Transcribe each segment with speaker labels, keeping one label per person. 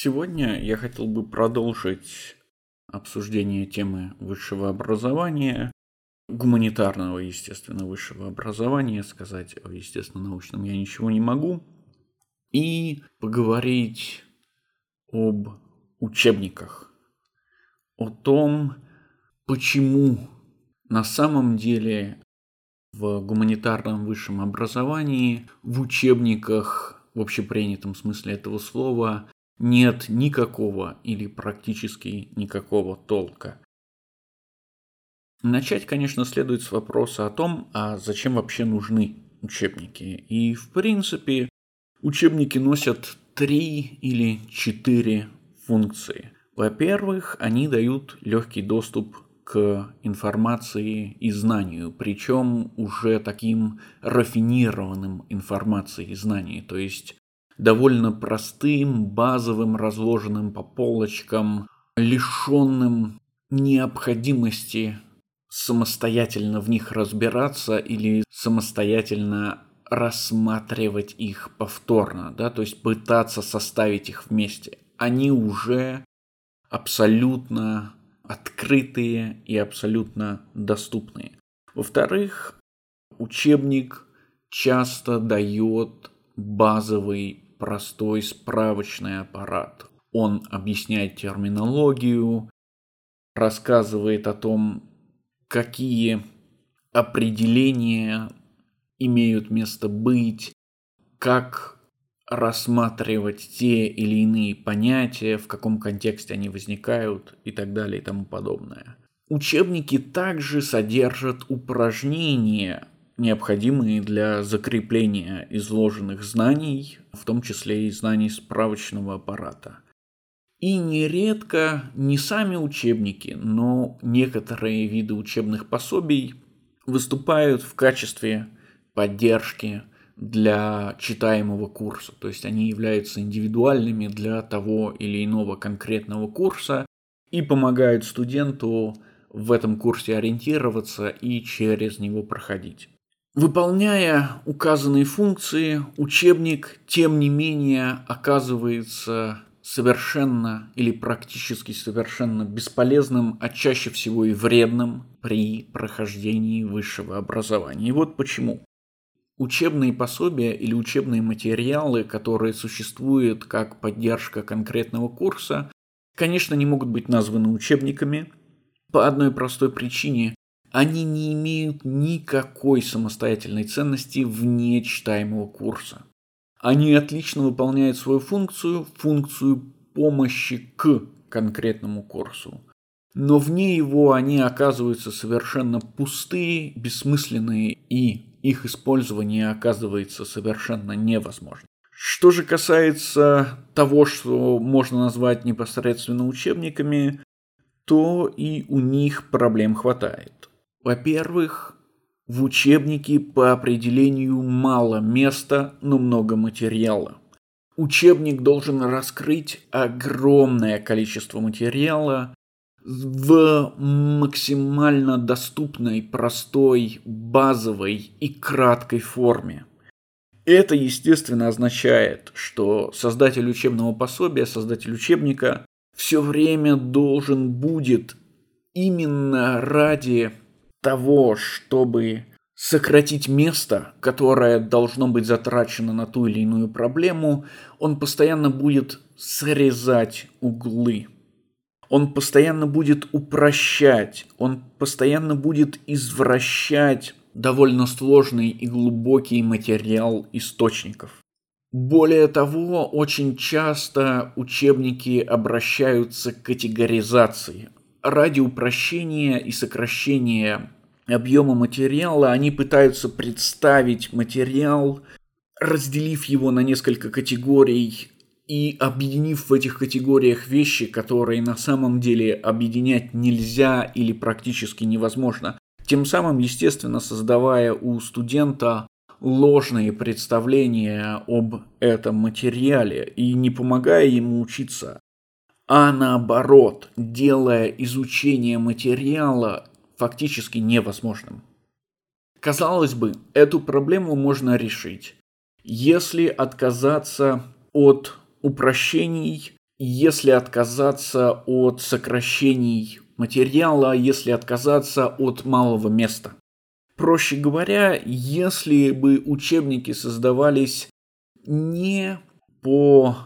Speaker 1: Сегодня я хотел бы продолжить обсуждение темы высшего образования, гуманитарного, естественно, высшего образования. Сказать о естественно-научном я ничего не могу. И поговорить об учебниках, о том, почему на самом деле в гуманитарном высшем образовании, в учебниках в общепринятом смысле этого слова нет никакого или практически никакого толка. Начать, конечно, следует с вопроса о том, а зачем вообще нужны учебники. И, в принципе, учебники носят три или четыре функции. Во-первых, они дают легкий доступ к информации и знанию, причем уже таким рафинированным информацией и знанием, то есть довольно простым, базовым, разложенным по полочкам, лишенным необходимости самостоятельно в них разбираться или самостоятельно рассматривать их повторно, да, то есть пытаться составить их вместе. Они уже абсолютно открытые и абсолютно доступные. Во-вторых, учебник часто дает базовый простой справочный аппарат. Он объясняет терминологию, рассказывает о том, какие определения имеют место быть, как рассматривать те или иные понятия, в каком контексте они возникают и так далее и тому подобное. Учебники также содержат упражнения, необходимые для закрепления изложенных знаний, в том числе и знаний справочного аппарата. И нередко не сами учебники, но некоторые виды учебных пособий выступают в качестве поддержки для читаемого курса. То есть они являются индивидуальными для того или иного конкретного курса и помогают студенту в этом курсе ориентироваться и через него проходить. Выполняя указанные функции, учебник, тем не менее, оказывается совершенно или практически совершенно бесполезным, а чаще всего и вредным при прохождении высшего образования. И вот почему. Учебные пособия или учебные материалы, которые существуют как поддержка конкретного курса, конечно, не могут быть названы учебниками по одной простой причине. Они не имеют никакой самостоятельной ценности вне читаемого курса. Они отлично выполняют свою функцию, функцию помощи к конкретному курсу. Но вне его они оказываются совершенно пустые, бессмысленные, и их использование оказывается совершенно невозможным. Что же касается того, что можно назвать непосредственно учебниками, то и у них проблем хватает. Во-первых, в учебнике по определению мало места, но много материала. Учебник должен раскрыть огромное количество материала в максимально доступной, простой, базовой и краткой форме. Это, естественно, означает, что создатель учебного пособия, создатель учебника все время должен будет именно ради того, чтобы сократить место, которое должно быть затрачено на ту или иную проблему, он постоянно будет срезать углы. Он постоянно будет упрощать, он постоянно будет извращать довольно сложный и глубокий материал источников. Более того, очень часто учебники обращаются к категоризации, ради упрощения и сокращения объема материала они пытаются представить материал, разделив его на несколько категорий и объединив в этих категориях вещи, которые на самом деле объединять нельзя или практически невозможно. Тем самым, естественно, создавая у студента ложные представления об этом материале и не помогая ему учиться а наоборот, делая изучение материала фактически невозможным. Казалось бы, эту проблему можно решить, если отказаться от упрощений если отказаться от сокращений материала, если отказаться от малого места. Проще говоря, если бы учебники создавались не по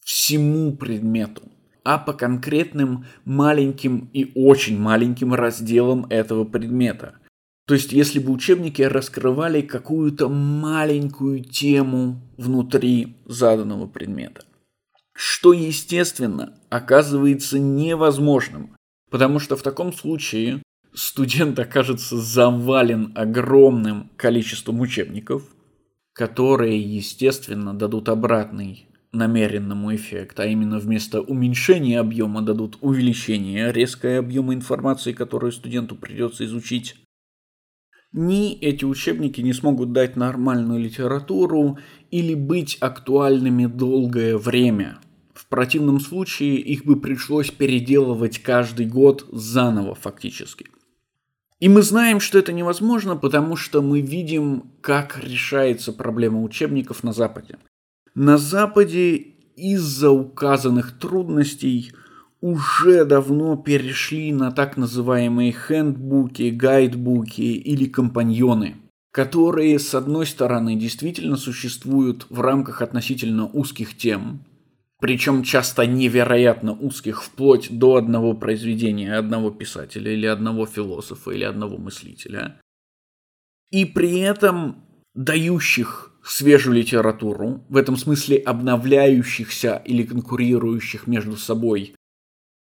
Speaker 1: всему предмету, а по конкретным маленьким и очень маленьким разделам этого предмета. То есть, если бы учебники раскрывали какую-то маленькую тему внутри заданного предмета. Что, естественно, оказывается невозможным, потому что в таком случае студент окажется завален огромным количеством учебников, которые, естественно, дадут обратный намеренному эффект, а именно вместо уменьшения объема дадут увеличение резкое объема информации, которую студенту придется изучить. Ни эти учебники не смогут дать нормальную литературу или быть актуальными долгое время. В противном случае их бы пришлось переделывать каждый год заново фактически. И мы знаем, что это невозможно, потому что мы видим, как решается проблема учебников на Западе. На Западе из-за указанных трудностей уже давно перешли на так называемые хендбуки, гайдбуки или компаньоны, которые, с одной стороны, действительно существуют в рамках относительно узких тем, причем часто невероятно узких, вплоть до одного произведения одного писателя или одного философа или одного мыслителя, и при этом дающих свежую литературу, в этом смысле обновляющихся или конкурирующих между собой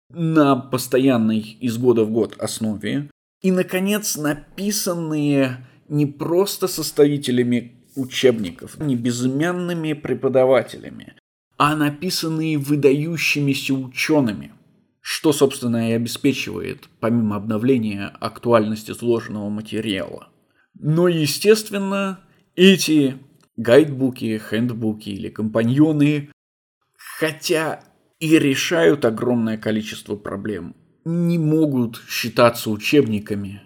Speaker 1: на постоянной из года в год основе. И, наконец, написанные не просто составителями учебников, не безымянными преподавателями, а написанные выдающимися учеными, что, собственно, и обеспечивает, помимо обновления, актуальность изложенного материала. Но, естественно, эти гайдбуки, хендбуки или компаньоны, хотя и решают огромное количество проблем, не могут считаться учебниками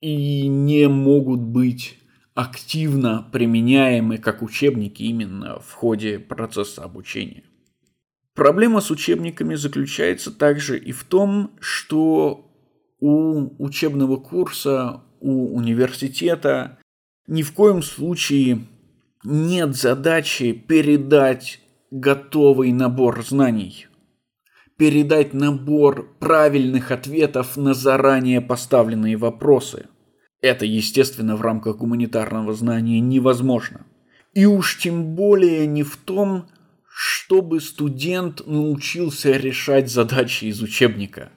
Speaker 1: и не могут быть активно применяемы как учебники именно в ходе процесса обучения. Проблема с учебниками заключается также и в том, что у учебного курса, у университета ни в коем случае нет задачи передать готовый набор знаний. Передать набор правильных ответов на заранее поставленные вопросы. Это, естественно, в рамках гуманитарного знания невозможно. И уж тем более не в том, чтобы студент научился решать задачи из учебника.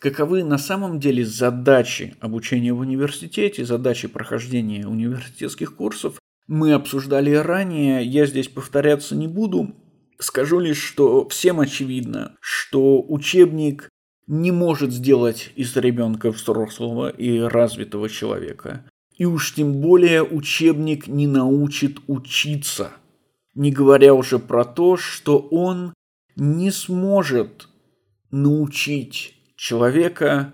Speaker 1: Каковы на самом деле задачи обучения в университете, задачи прохождения университетских курсов, мы обсуждали ранее, я здесь повторяться не буду. Скажу лишь, что всем очевидно, что учебник не может сделать из ребенка взрослого и развитого человека. И уж тем более учебник не научит учиться. Не говоря уже про то, что он не сможет научить человека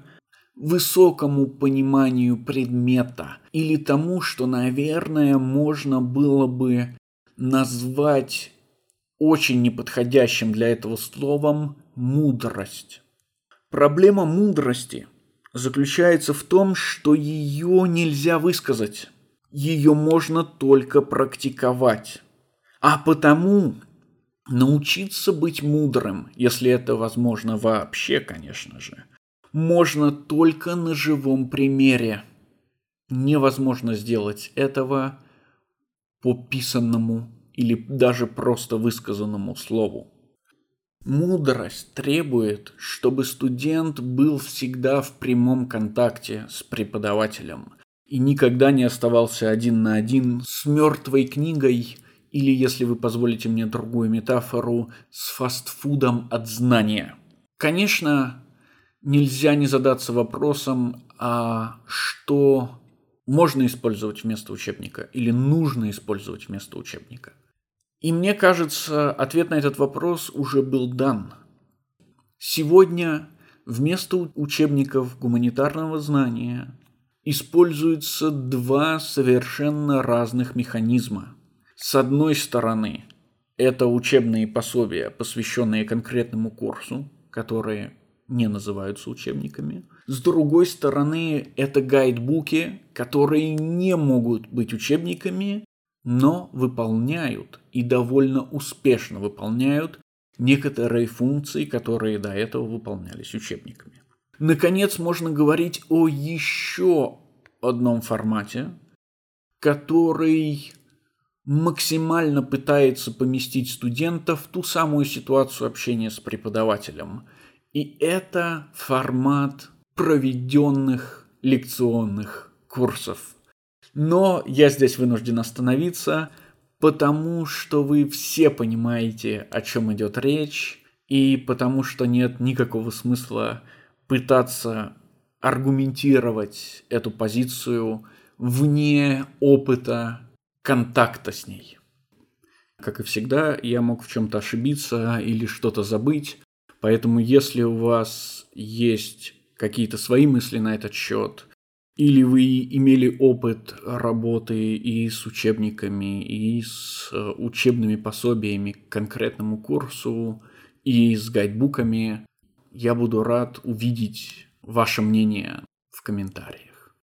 Speaker 1: высокому пониманию предмета или тому, что, наверное, можно было бы назвать очень неподходящим для этого словом мудрость. Проблема мудрости заключается в том, что ее нельзя высказать. Ее можно только практиковать. А потому научиться быть мудрым, если это возможно вообще, конечно же – можно только на живом примере. Невозможно сделать этого по писанному или даже просто высказанному слову. Мудрость требует, чтобы студент был всегда в прямом контакте с преподавателем и никогда не оставался один на один с мертвой книгой или, если вы позволите мне другую метафору, с фастфудом от знания. Конечно, нельзя не задаться вопросом, а что можно использовать вместо учебника или нужно использовать вместо учебника. И мне кажется, ответ на этот вопрос уже был дан. Сегодня вместо учебников гуманитарного знания используются два совершенно разных механизма. С одной стороны, это учебные пособия, посвященные конкретному курсу, которые не называются учебниками. С другой стороны, это гайдбуки, которые не могут быть учебниками, но выполняют и довольно успешно выполняют некоторые функции, которые до этого выполнялись учебниками. Наконец, можно говорить о еще одном формате, который максимально пытается поместить студента в ту самую ситуацию общения с преподавателем. И это формат проведенных лекционных курсов. Но я здесь вынужден остановиться, потому что вы все понимаете, о чем идет речь, и потому что нет никакого смысла пытаться аргументировать эту позицию вне опыта контакта с ней. Как и всегда, я мог в чем-то ошибиться или что-то забыть, поэтому если у вас есть какие-то свои мысли на этот счет, или вы имели опыт работы и с учебниками, и с э, учебными пособиями к конкретному курсу, и с гайдбуками, я буду рад увидеть ваше мнение в комментариях.